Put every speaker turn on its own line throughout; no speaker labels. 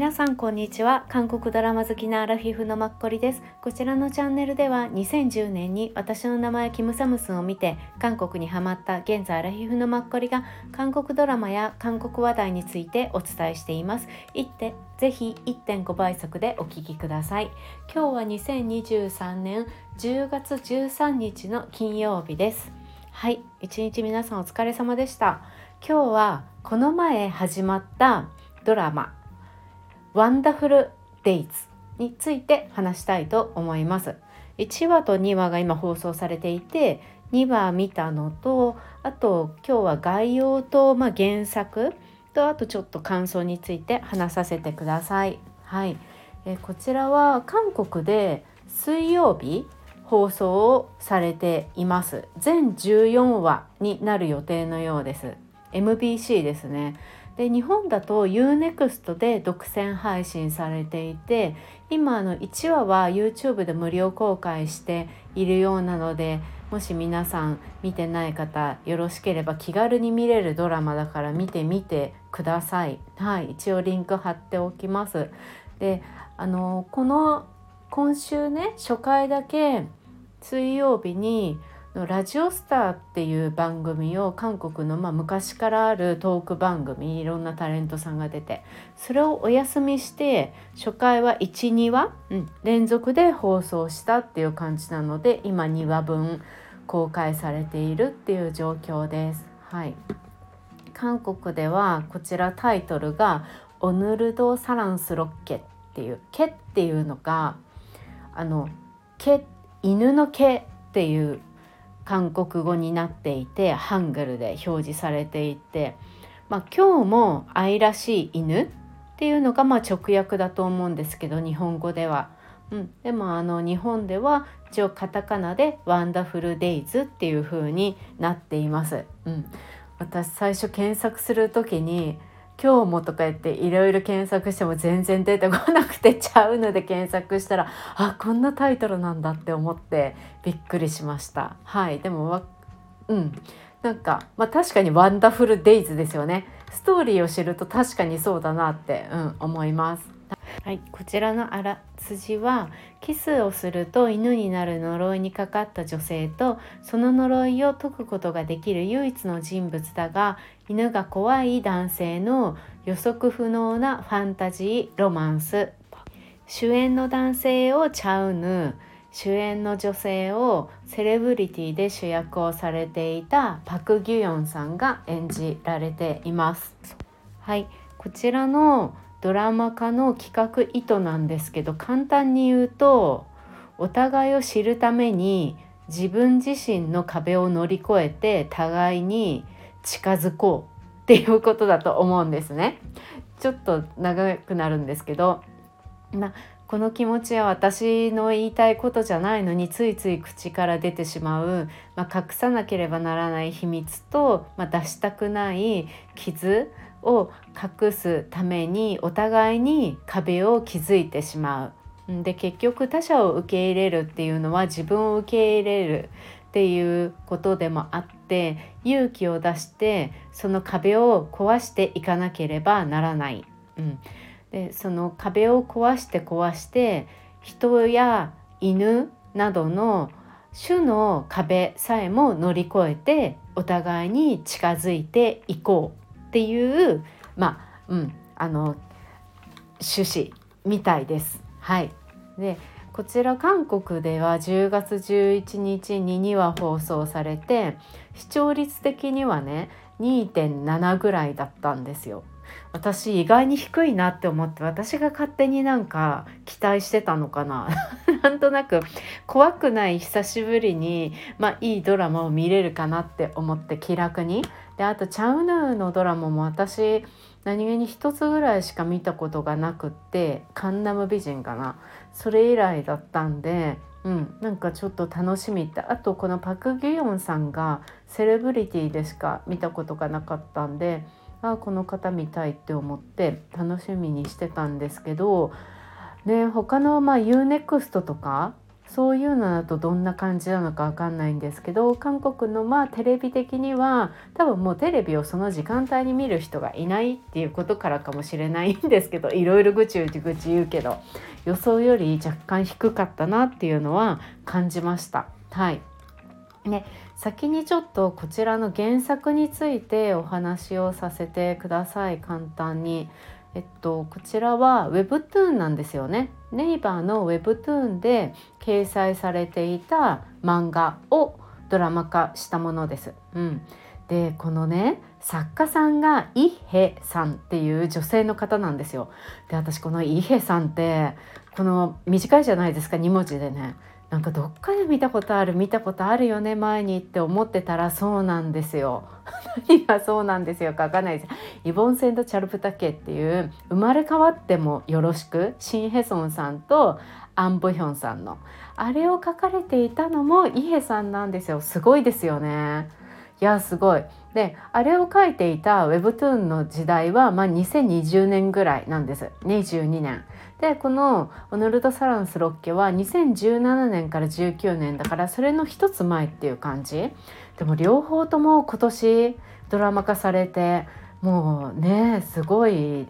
皆さんこんにちは。韓国ドラマ好きなアラフィフのマッコリです。こちらのチャンネルでは2010年に私の名前キムサムスンを見て韓国にハマった現在アラフィフのマッコリが韓国ドラマや韓国話題についてお伝えしています。いってぜひ1.5倍速でお聞きください。今日は2023年10月13日の金曜日です。はい一日皆さんお疲れ様でした。今日はこの前始まったドラマ。ワンダフルデイズについて話したいと思います。1話と2話が今放送されていて2話見たのとあと今日は概要と、まあ、原作とあとちょっと感想について話させてください。はい、えこちらは韓国で水曜日放送をされています。全14話になる予定のようです。MBC ですね。で日本だと UNEXT で独占配信されていて今の1話は YouTube で無料公開しているようなのでもし皆さん見てない方よろしければ気軽に見れるドラマだから見てみてください。はい、一応リンク貼っておきます。であのこの今週ね初回だけ水曜日にラジオスターっていう番組を韓国の、まあ、昔からあるトーク番組いろんなタレントさんが出てそれをお休みして初回は12話、うん、連続で放送したっていう感じなので今2話分公開されているっていう状況です。はい、韓国ではこちらタイトルが「オヌルド・サランスロッケ」っていう「毛」っていうのがあの毛犬の毛っていう韓国語になっていてハングルで表示されていて、まあ、今日も愛らしい犬っていうのがまあ直訳だと思うんですけど日本語では。うん、でもあの日本では一応カタカナで「ワンダフルデイズ」っていう風になっています。うん、私最初検索する時に今日もとか言っていろいろ検索しても全然出てこなくてちゃうので検索したらあこんなタイトルなんだって思ってびっくりしました。はい。でもうん。なんかまあ確かにワンダフルデイズですよね。ストーリーを知ると確かにそうだなって、うん、思います。はい、こちらのあらすじはキスをすると犬になる呪いにかかった女性とその呪いを解くことができる唯一の人物だが犬が怖い男性の予測不能なファンタジーロマンス主演の男性をチャウヌ主演の女性をセレブリティで主役をされていたパク・ギュヨンさんが演じられています。はい、こちらのドラマ化の企画意図なんですけど簡単に言うとお互いを知るために自分自身の壁を乗り越えて互いに近づこうっていうことだと思うんですね。ちょっと長くなるんですけどなこの気持ちは私の言いたいことじゃないのについつい口から出てしまう、まあ、隠さなければならない秘密と、まあ、出したくない傷を隠すためにお互いに壁を築いてしまう。で結局他者を受け入れるっていうのは自分を受け入れるっていうことでもあって勇気を出してその壁を壊していかなければならない。うん、でその壁を壊して壊して人や犬などの種の壁さえも乗り越えてお互いに近づいていこうっていうまあうんあの趣旨みたいです。はいでこちら韓国では10月11日に2話放送されて視聴率的にはね2.7ぐらいだったんですよ。私意外に低いなって思って私が勝手になんか期待してたのかななんとなく怖くない久しぶりに、まあ、いいドラマを見れるかなって思って気楽に。であとチャウヌーのドラマも私何気に一つぐらいしか見たことがなくって「カンナム美人」かな。それ以来だったんでうん、なんかちょっと楽しみって。あとこのパク・ギヨンさんがセレブリティでしか見たことがなかったんであこの方見たいって思って楽しみにしてたんですけど、ね、他のまあ UNEXT とかそういうのだとどんな感じなのか分かんないんですけど韓国のまあテレビ的には多分もうテレビをその時間帯に見る人がいないっていうことからかもしれないんですけど いろいろぐちぐちぐち言うけど予想より若干低かったなっていうのは感じました。はいね、先にちょっとこちらの原作についてお話をさせてください簡単に。えっと、こちらは Webtoon なんですよね。ネイバーの Webtoon で掲載されていた漫画をドラマ化したものです。うん、でこのね作家さんがイヘさんっていう女性の方なんですよ。で私このイヘさんってこの短いじゃないですか2文字でね。なんかどっかで見たことある見たことあるよね前にって思ってたらそうなんですよ。何がそうなんですよかわかんないです。イボンセンド・チャルプタケっていう生まれ変わってもよろしくシン・ヘソンさんとアン・ボヒョンさんのあれを書かれていたのもイヘさんなんですよ。すごいですよね。いやすごい。であれを書いていた Webtoon の時代は、まあ、2020年ぐらいなんです22年。でこのオノルド・サランス・ロッケは2017年から19年だからそれの一つ前っていう感じでも両方とも今年ドラマ化されてもうねすごい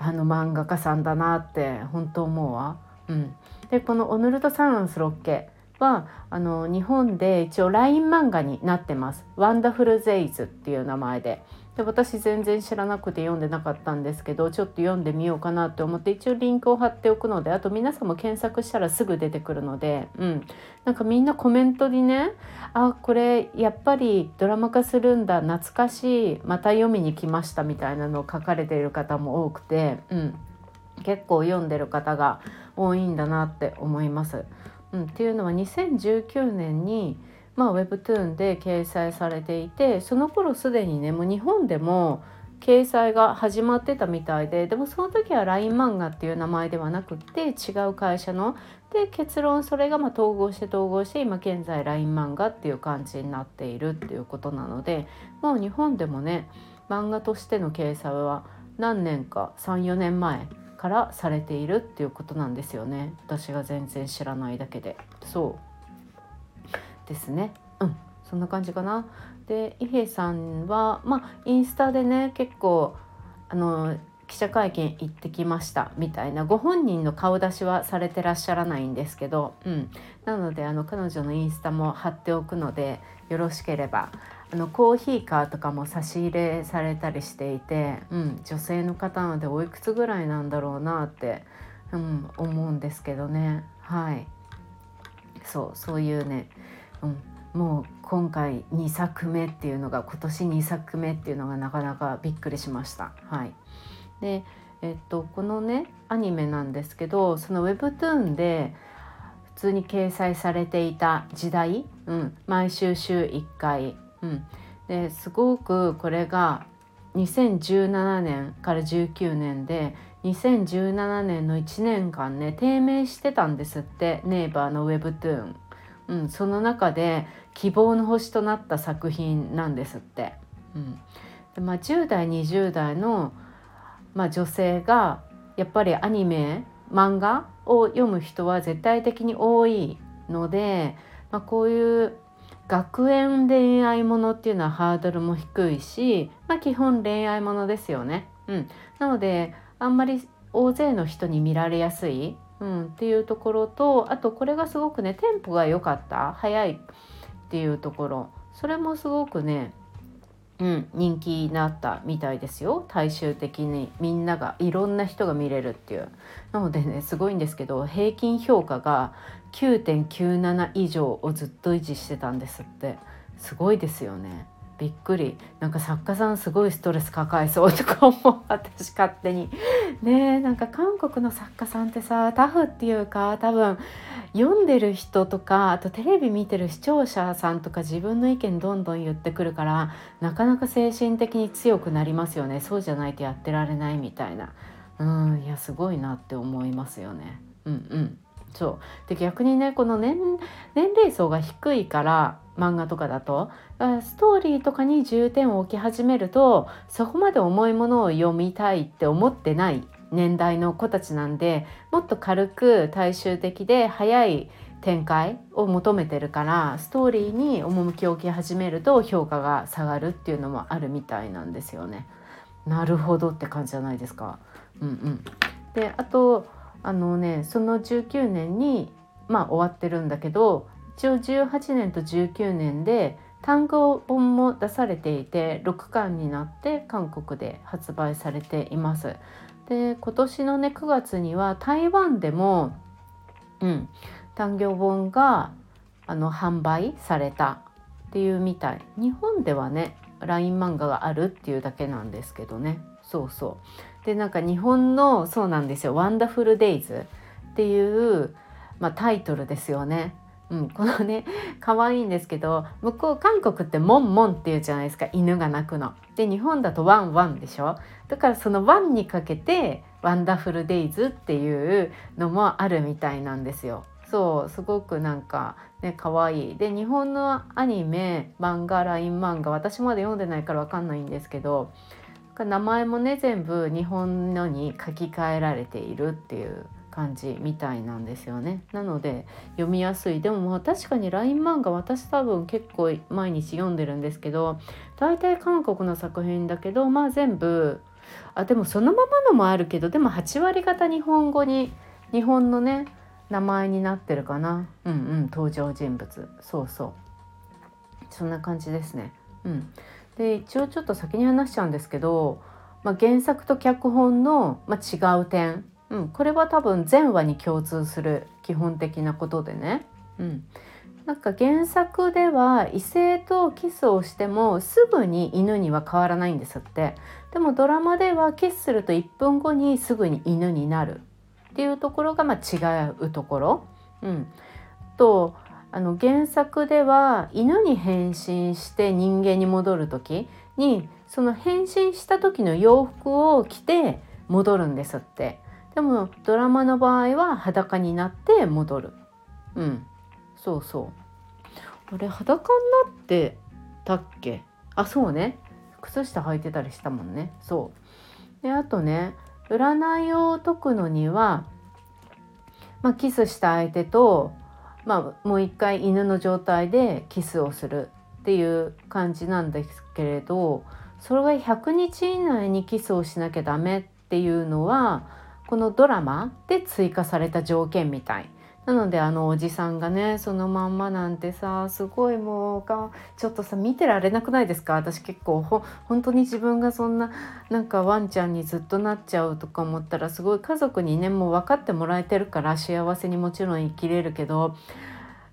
あの漫画家さんだなって本当思うわ。うん、でこのオノルド・サランス・ロッケはあの日本で一応 LINE 漫画になってます。ワンダフル・ゼイズっていう名前で。で私全然知らなくて読んでなかったんですけどちょっと読んでみようかなって思って一応リンクを貼っておくのであと皆さんも検索したらすぐ出てくるので、うん、なんかみんなコメントにねあこれやっぱりドラマ化するんだ懐かしいまた読みに来ましたみたいなのを書かれている方も多くて、うん、結構読んでる方が多いんだなって思います。うん、っていうのは2019年にまあ、Webtoon で掲載されていてその頃すでにねもう日本でも掲載が始まってたみたいででもその時は LINE 漫画っていう名前ではなくって違う会社ので結論それがま統合して統合して今現在 LINE 漫画っていう感じになっているっていうことなのでもう日本でもね漫画としての掲載は何年か34年前からされているっていうことなんですよね。私が全然知らないだけで。そう。ですね。うん、そんな感じかな。で伊平さんはまあインスタでね結構あの記者会見行ってきました。みたいな。ご本人の顔出しはされてらっしゃらないんですけど、うん、なのであの彼女のインスタも貼っておくのでよろしければあのコーヒーカーとかも差し入れされたりしていて、うん、女性の方なのでおいくつぐらいなんだろうなって、うん、思うんですけどね。はい。そうそういうねうん、もう今回2作目っていうのが今年2作目っていうのがなかなかびっくりしました。はい、で、えっと、このねアニメなんですけどその Webtoon で普通に掲載されていた時代、うん、毎週週1回、うん、ですごくこれが2017年から19年で2017年の1年間ね低迷してたんですってネイバーの Webtoon。うん、その中で希望の星となった作品なんですって。うんでまあ、10代20代の、まあ、女性がやっぱりアニメ漫画を読む人は絶対的に多いので、まあ、こういう学園恋愛ものっていうのはハードルも低いし、まあ、基本恋愛ものですよね。うん、なのであんまり大勢の人に見られやすいうん、っていうところとあとこれがすごくねテンポが良かった早いっていうところ。それもすごくね、うん、人気になったみたいですよ。大衆的に。みんながいろんな人が見れるっていう。なのでねすごいんですけど平均評価が9.97以上をずっと維持してたんですって。すごいですよね。びっくり。なんか作家さんすごいストレス抱えそうとか思う。私勝手に。ねなんか韓国の作家さんってさタフっていうか多分読んでる人とかあとテレビ見てる視聴者さんとか自分の意見どんどん言ってくるからなかなか精神的に強くなりますよね。そうじゃないとやってられないみたいな。うんいやすごいなって思いますよね。うんうん。そうで逆にねこの年年齢層が低いから漫画とかだとストーリーとかに重点を置き始めるとそこまで重いものを読みたいって思ってない年代の子たちなんでもっと軽く大衆的で早い展開を求めてるからストーリーに趣を置き始めると評価が下がるっていうのもあるみたいなんですよね。なるほどって感じじゃないですか。うんうん、であとあのねその19年にまあ終わってるんだけど一応18年と19年で単語本も出されていて6巻になって韓国で発売されています。で今年のね9月には台湾でも、うん、単行本があの販売されたっていうみたい。日本ではね LINE 漫画があるっていうだけなんですけどね。そうそう。でなんか日本のそうなんですよ「ワンダフルデイズ」っていう、まあ、タイトルですよね。うん、このね可愛いんですけど向こう韓国って「モンモン」っていうじゃないですか。犬が鳴くの。で日本だと「ワンワン」でしょ。だからその「ワン」にかけて「ワンダフルデイズ」っていうのもあるみたいなんですよ。そうすごくなんかね可愛い。で日本のアニメ漫画 LINE 漫画私まで読んでないから分かんないんですけど名前もね全部日本のに書き換えられているっていう感じみたいなんですよね。なので読みやすい。でもまあ確かに LINE 漫画私多分結構毎日読んでるんですけど大体韓国の作品だけどまあ全部あでもそのままのもあるけどでも8割方日本語に日本のね名前になってるかな。うんうん登場人物。そうそう。そんな感じですね。うん。で一応ちょっと先に話しちゃうんですけど、まあ、原作と脚本の、まあ、違う点。うん、これは多分全話に共通する基本的なことでね、うん、なんか原作では異性とキスをしてもすぐに犬には変わらないんですって。でもドラマではキスすると1分後にすぐに犬になるっていうところがま違うところ、うん、とあの原作では犬に変身して人間に戻る時にその変身した時の洋服を着て戻るんですって。でもドラマの場合は裸になって戻る。うん。そうそう。あれ裸になってたっけ？あそうね。靴下履いてたりしたもんね。そう。であとね占いを解くのには、まあ、キスした相手と、まあ、もう一回犬の状態でキスをするっていう感じなんですけれどそれが100日以内にキスをしなきゃダメっていうのはこのドラマで追加された条件みたい。なのであのおじさんがねそのまんまなんてさすごいもうかちょっとさ見てられなくないですか？私結構ほ本当に自分がそんななんかワンちゃんにずっとなっちゃうとか思ったらすごい家族にねもう分かってもらえてるから幸せにもちろん生きれるけど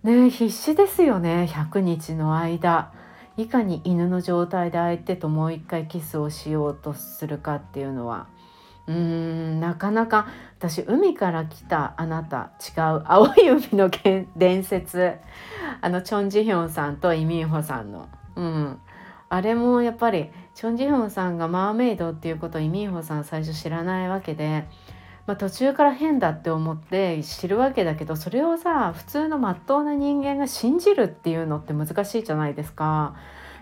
ね必死ですよね100日の間。いかに犬の状態で相手ともう一回キスをしようとするかっていうのは。うーんなかなか私海から来たあなた違う青い海の伝説。あのチョン・ジヒョンさんとイ・ミンホさんの、うん、あれもやっぱりチョン・ジヒョンさんがマーメイドっていうことをイ・ミンホさん最初知らないわけで、まあ、途中から変だって思って知るわけだけどそれをさ普通のまっとうな人間が信じるっていうのって難しいじゃないですか。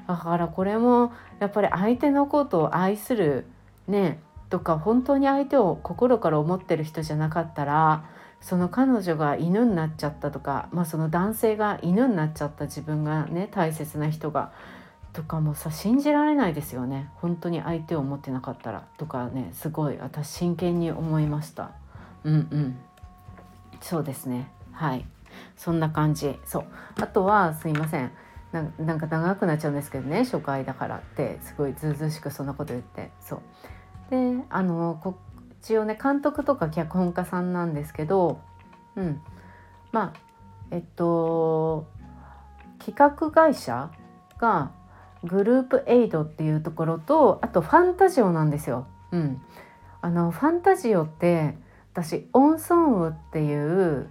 だからこれもやっぱり相手のことを愛するねとか本当に相手を心から思ってる人じゃなかったらその彼女が犬になっちゃったとか、まあ、その男性が犬になっちゃった自分がね大切な人がとかもさ信じられないですよね。本当に相手を思ってなかったらとかねすごい私真剣に思いました。うんうん。そうですね。はい。そんな感じ。そう。あとはすいません。なんか長くなっちゃうんですけどね初回だからってすごいずうずうしくそんなこと言って。そう。であのこ一応ね監督とか脚本家さんなんですけど、うん、まあえっと企画会社がグループエイドっていうところとあとファンタジオなんですよ。うん、あのファンタジオって私オン・ソンウっていう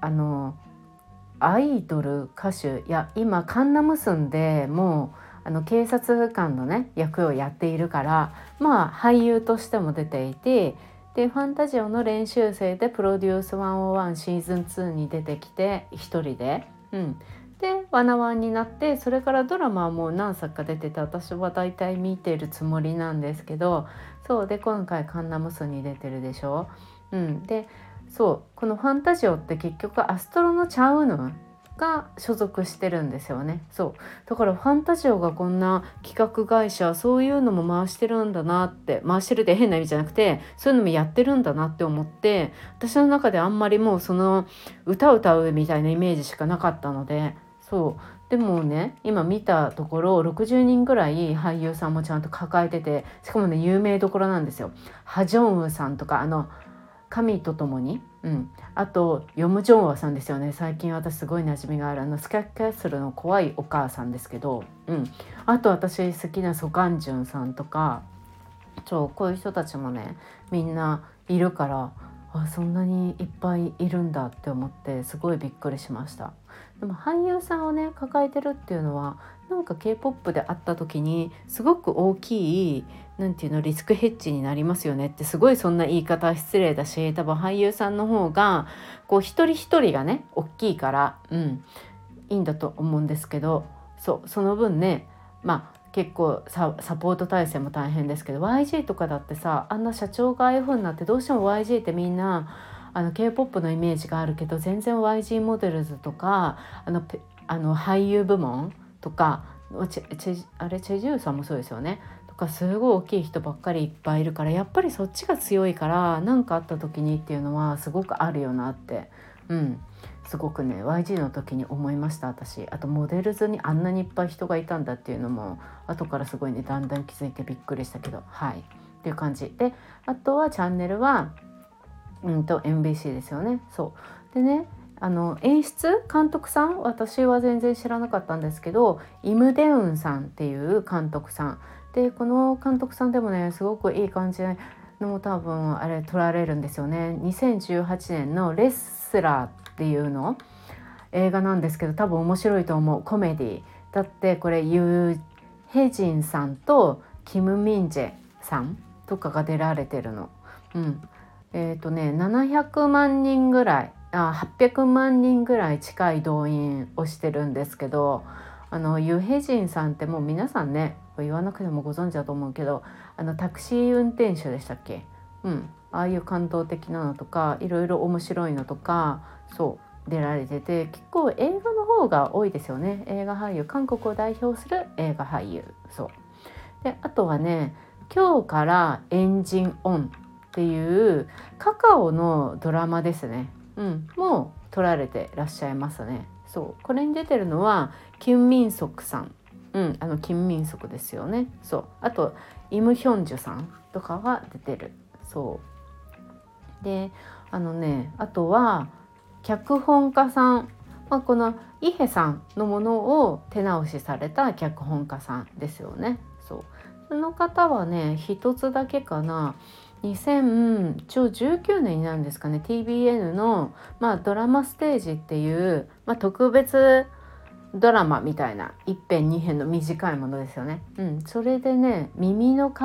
あのアイドル歌手いや今カンナムスンでもうあの警察官のね役をやっているからまあ俳優としても出ていてでファンタジオの練習生でプロデュース101シーズン2に出てきて1人で。うんで「ワナワン」になってそれからドラマはもう何作か出てて私は大体見てるつもりなんですけどそうで今回「カンナムス」に出てるでしょ。うん、でそうこのファンタジオって結局アストロのチャウヌが所属してるんですよね。そう。だからファンタジオがこんな企画会社そういうのも回してるんだなって回してるって変な意味じゃなくてそういうのもやってるんだなって思って私の中であんまりもうその歌歌うみたいなイメージしかなかったのでそう。でもね今見たところ60人ぐらい俳優さんもちゃんと抱えててしかもね有名どころなんですよ。ハジョンウさんとかあの神と共に、うん、あとヨム・ジョンワさんですよね。最近私すごい馴染みがある。あのスカッキャッスルの怖いお母さんですけど、うん、あと私好きなソガンジュンさんとか。そうこういう人たちもねみんないるからあそんなにいっぱいいるんだって思ってすごいびっくりしました。でも俳優さんをね抱えてるっていうのはなんか K-POP で会った時にすごく大きい何て言うのリスクヘッジになりますよねってすごいそんな言い方は失礼だし多分俳優さんの方がこう一人一人がね大きいからうんいいんだと思うんですけどそうその分ねまあ結構サポート体制も大変ですけど YG とかだってさあんな社長がああいう風になってどうしても YG ってみんなあの K-POP のイメージがあるけど全然 YG モデルズとかあのあの俳優部門とかチェあれチェジューさんもそうですよね。かすごい大きい人ばっかりいっぱいいるからやっぱりそっちが強いから何かあった時にっていうのはすごくあるよなって。うん。すごくね YG の時に思いました私。あとモデルズにあんなにいっぱい人がいたんだっていうのも後からすごいねだんだん気づいてびっくりしたけど。はい。っていう感じ。であとはチャンネルはうんと MBC ですよね。そう。でねあの演出監督さん私は全然知らなかったんですけどイム・デウンさんっていう監督さん。でこの監督さんでもねすごくいい感じの多分あれ撮られるんですよね。2018年の「レスラー」っていうの映画なんですけど多分面白いと思う。コメディだってこれユー・ヘジンさんとキム・ミンジェさんとかが出られてるの。うん、えっ、ー、とね700万人ぐらいあ800万人ぐらい近い動員をしてるんですけどあのユヘジンさんってもう皆さんね言わなくてもご存知だと思うけどあのタクシー運転手でしたっけ？うん。ああいう感動的なのとかいろいろ面白いのとかそう出られてて結構映画の方が多いですよね。映画俳優。韓国を代表する映画俳優。そう。であとはね今日からエンジンオンっていうカカオのドラマですね。うん。もう撮られてらっしゃいますね。そう。これに出てるのはキュン・ミンソクさん。うん、あの金民族ですよね。そう。あとイム・ヒョンジュさんとかが出てる。そう。であのねあとは脚本家さん、まあ、このイヘさんのものを手直しされた脚本家さんですよね。そう。その方はね一つだけかな。2019年なんですかね TBN の、まあ、ドラマステージっていう、まあ、特別ドラマみたいな一編二編の短いものですよね。うん、それでね耳の皮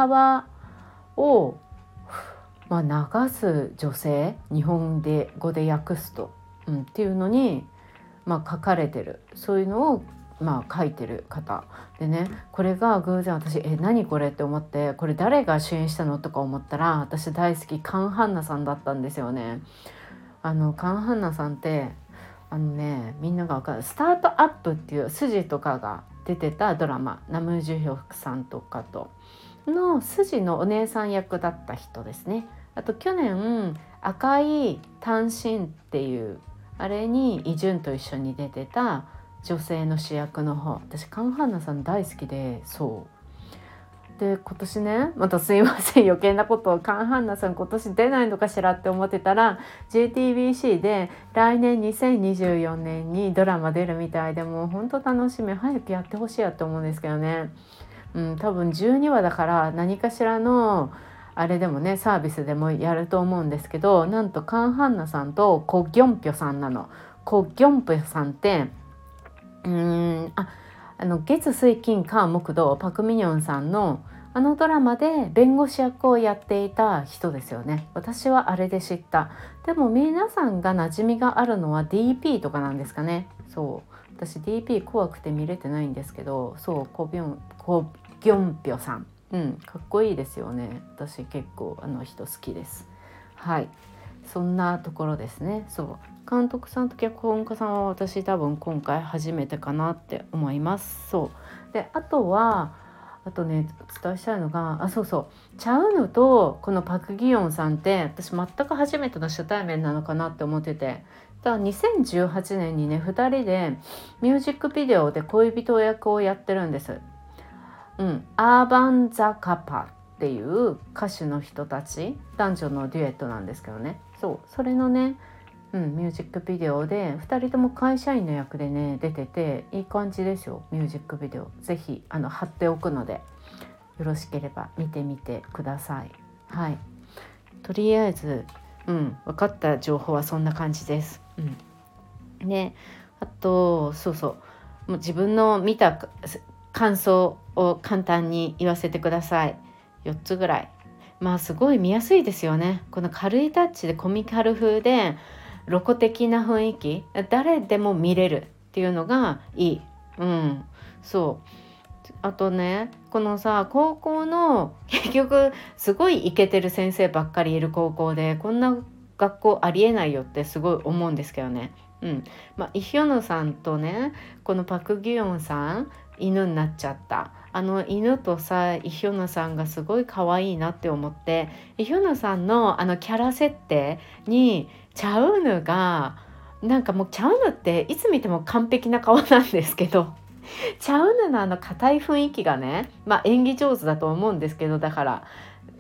を、まあ、流す女性日本で語で訳すと、うん、っていうのに、まあ、書かれてるそういうのをまあ書いてる方でねこれが偶然私「え何これ?」って思ってこれ誰が主演したのとか思ったら私大好きカン・ハンナさんだったんですよね。あのカン・ハンナさんってあのねみんなが分かるスタートアップっていう筋とかが出てたドラマナム・ジュヒョクさんとかとの筋のお姉さん役だった人ですね。あと去年「赤い単身」っていうあれにイ・ジュンと一緒に出てた女性の主役の方。私カン・ハンナさん大好きでそう。で今年ねまたすいません余計なことをカン・ハンナさん今年出ないのかしらって思ってたら JTBC で来年2024年にドラマ出るみたいでもうほんと楽しみ。早くやってほしいやって思うんですけどね、うん、多分12話だから何かしらのあれでもねサービスでもやると思うんですけどなんとカン・ハンナさんとコ・ギョンピョさんなの。コ・ギョンピョさんってうん。ああの月水金火木土パク・ミニョンさんのあのドラマで弁護士役をやっていた人ですよね。私はあれで知った。でも皆さんが馴染みがあるのは DP とかなんですかね。そう。私 DP 怖くて見れてないんですけどそうコビョンコギョンピョさん。うんかっこいいですよね。私結構あの人好きです。はい。そんなところですね。そう。監督さんと脚本家さんは私多分今回初めてかなって思います。そう。であとはあとねお伝えしたいのがあそうそう。チャウヌとこのパク・ギヨンさんって私全く初めての初対面なのかなって思ってて。だ2018年にね2人でミュージックビデオで恋人役をやってるんです。うん、アーバン・ザ・カパっていう歌手の人たち。男女のデュエットなんですけどね。そう。それのね、うん、ミュージックビデオで2人とも会社員の役でね出てていい感じですよミュージックビデオ。是非あの貼っておくのでよろしければ見てみてください。はい。とりあえずうん分かった情報はそんな感じです。うん。ねあとそうそう。もう自分の見た感想を簡単に言わせてください。4つぐらい。まあすごい見やすいですよね。この軽いタッチでコミカル風でロコ的な雰囲気？誰でも見れるっていうのがいい。うん。そう。あとねこのさ高校の結局すごいイケてる先生ばっかりいる高校でこんな学校ありえないよってすごい思うんですけどね。うん。まあ、イヒョヌさんとねこのパク・ギヨンさん犬になっちゃった。あの犬とさイヒョヌさんがすごい可愛いなって思ってイヒョヌさんのあのキャラ設定にチャウヌがなんかもうチャウヌっていつ見ても完璧な顔なんですけど チャウヌのあの硬い雰囲気がねまあ演技上手だと思うんですけどだから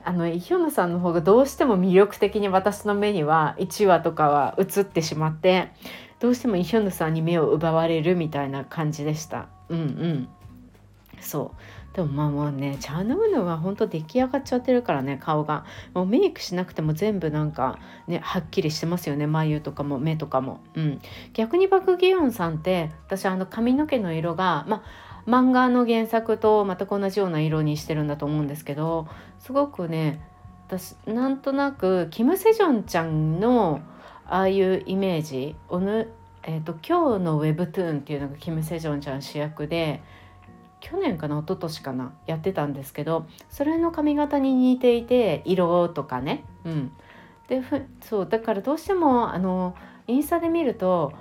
あのイヒョヌさんの方がどうしても魅力的に私の目には1話とかは映ってしまってどうしてもイヒョヌさんに目を奪われるみたいな感じでした。うんうんそう。でもまあもうねチャーヌムヌは本当出来上がっちゃってるからね顔が。もうメイクしなくても全部なんかねはっきりしてますよね眉とかも目とかも、うん、逆にバク・ギヨンさんって私あの髪の毛の色がまあ漫画の原作と全く同じような色にしてるんだと思うんですけどすごくね私なんとなくキム・セジョンちゃんのああいうイメージおぬ、えーと、今日の Webtoon っていうのがキム・セジョンちゃん主役で去年かな一昨年かなやってたんですけどそれの髪型に似ていて色とかね。うん。でふそうだからどうしてもあのインスタで見ると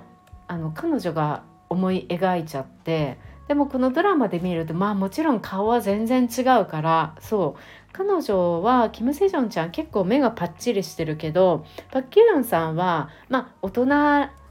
あの彼女が思い描いちゃってでもこのドラマで見るとまあもちろん顔は全然違うからそう。彼女はキム・セジョンちゃん結構目がパッチリしてるけどパッキューンさんはまあ大人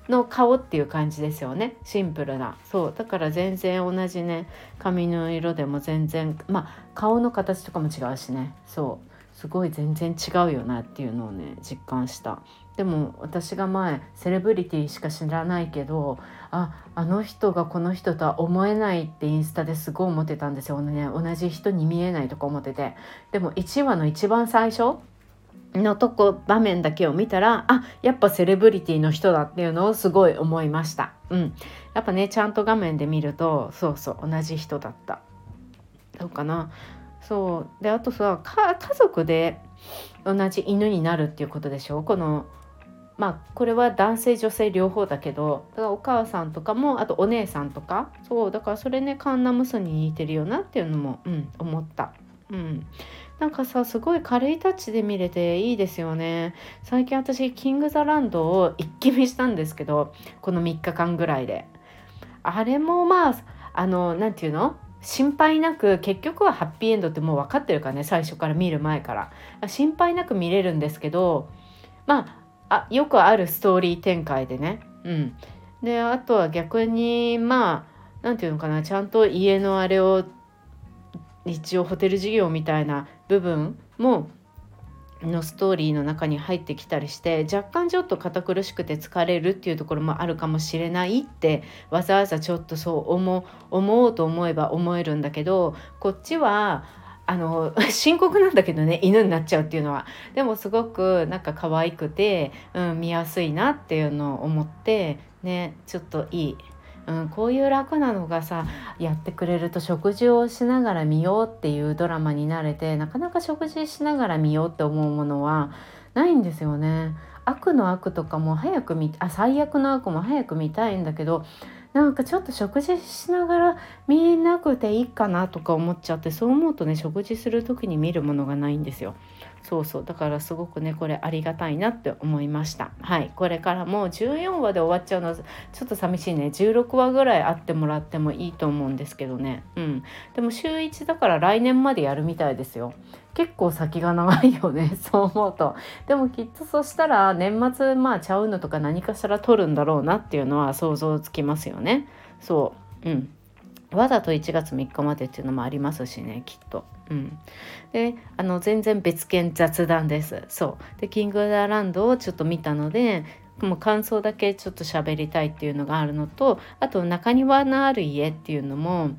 の顔っていう感じですよね。シンプルな。そう。だから全然同じね。髪の色でも全然まあ顔の形とかも違うしね。そう。すごい全然違うよなっていうのをね実感した。でも私が前セレブリティしか知らないけどああの人がこの人とは思えないってインスタですごい思ってたんですよ、ね、同じ人に見えないとか思ってて。でも1話の一番最初のとこ場面だけを見たらあやっぱセレブリティの人だっていうのをすごい思いました。うん。やっぱねちゃんと画面で見るとそうそう同じ人だった。どうかな。そう。であとさ家族で同じ犬になるっていうことでしょ？このまあこれは男性女性両方だけどだからお母さんとかもあとお姉さんとかそうだからそれねカンナムスに似てるよなっていうのも、うん、思った。うん、なんかさすごい軽いタッチで見れていいですよね。最近私キング・ザ・ランドを一気見したんですけどこの3日間ぐらいで。あれもまああの何て言うの？心配なく結局はハッピーエンドってもう分かってるからね最初から見る前から。心配なく見れるんですけどまあよくあるストーリー展開でね。うん。であとは逆にまあ何て言うのかなちゃんと家のあれを一応ホテル事業みたいな部分ものストーリーの中に入ってきたりして若干ちょっと堅苦しくて疲れるっていうところもあるかもしれないってわざわざちょっとそう思思おうと思えば思えるんだけどこっちはあの 深刻なんだけどね犬になっちゃうっていうのは。でもすごくなんか可愛くて、うん、見やすいなっていうのを思ってねちょっといいうん、こういう楽なのがさやってくれると食事をしながら見ようっていうドラマになれてなかなか食事しながら見ようって思うものはないんですよね。悪の悪とかも早く見あ最悪の悪も早く見たいんだけどなんかちょっと食事しながら見なくていいかなとか思っちゃってそう思うとね食事する時に見るものがないんですよ。そうそう。だからすごくねこれありがたいなって思いました。はい。これからもう14話で終わっちゃうのはちょっと寂しいね。16話ぐらいあってもらってもいいと思うんですけどね。うん。でも週1だから来年までやるみたいですよ。結構先が長いよね。そう思うと。でもきっとそしたら年末まあちゃうのとか何かしら取るんだろうなっていうのは想像つきますよね。そう。うん。わざと1月3日までっていうのもありますしねきっと。うん、であの全然別件雑談です。そう。でキングダーランドをちょっと見たのでもう感想だけちょっと喋りたいっていうのがあるのとあと中庭のある家っていうのも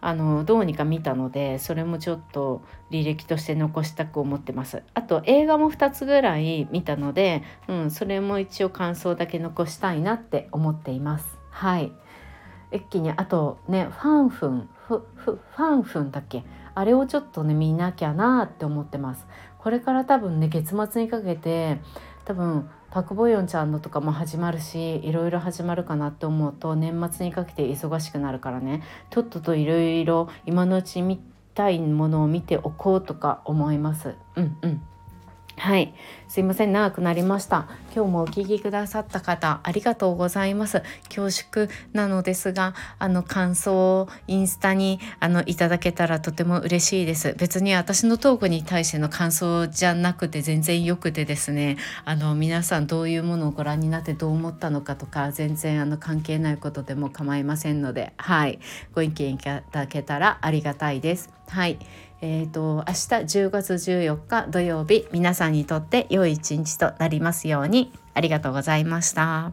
あのどうにか見たのでそれもちょっと履歴として残したく思ってます。あと映画も2つぐらい見たので、うん、それも一応感想だけ残したいなって思っています。はい。一気にあとねファンフンフフファンフンだっけ？あれをちょっとね見なきゃなって思ってます。これから多分ね月末にかけて多分パク・ボヨンちゃんのとかも始まるしいろいろ始まるかなって思うと年末にかけて忙しくなるからねとっとといろいろ今のうち見たいものを見ておこうとか思います。うんうん。はい。すいません。長くなりました。今日もお聞きくださった方、ありがとうございます。恐縮なのですが、あの、感想をインスタに、あの、いただけたらとても嬉しいです。別に私のトークに対しての感想じゃなくて全然良くてですね、あの、皆さんどういうものをご覧になってどう思ったのかとか、全然あの、関係ないことでも構いませんので、はい。ご意見いただけたらありがたいです。はい。えーと、明日10月14日土曜日皆さんにとって良い一日となりますようにありがとうございました。